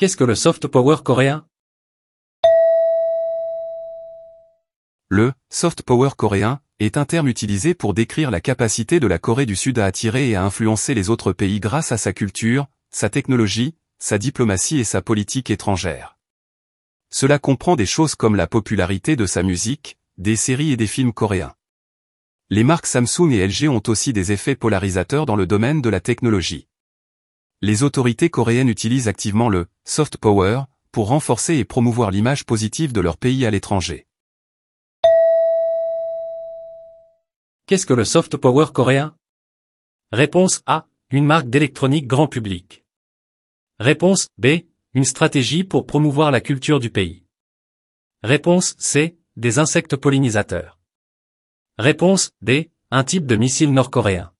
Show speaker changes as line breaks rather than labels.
Qu'est-ce que le soft power coréen?
Le soft power coréen est un terme utilisé pour décrire la capacité de la Corée du Sud à attirer et à influencer les autres pays grâce à sa culture, sa technologie, sa diplomatie et sa politique étrangère. Cela comprend des choses comme la popularité de sa musique, des séries et des films coréens. Les marques Samsung et LG ont aussi des effets polarisateurs dans le domaine de la technologie. Les autorités coréennes utilisent activement le soft power pour renforcer et promouvoir l'image positive de leur pays à l'étranger.
Qu'est-ce que le soft power coréen? Réponse A. Une marque d'électronique grand public. Réponse B. Une stratégie pour promouvoir la culture du pays. Réponse C. Des insectes pollinisateurs. Réponse D. Un type de missile nord-coréen.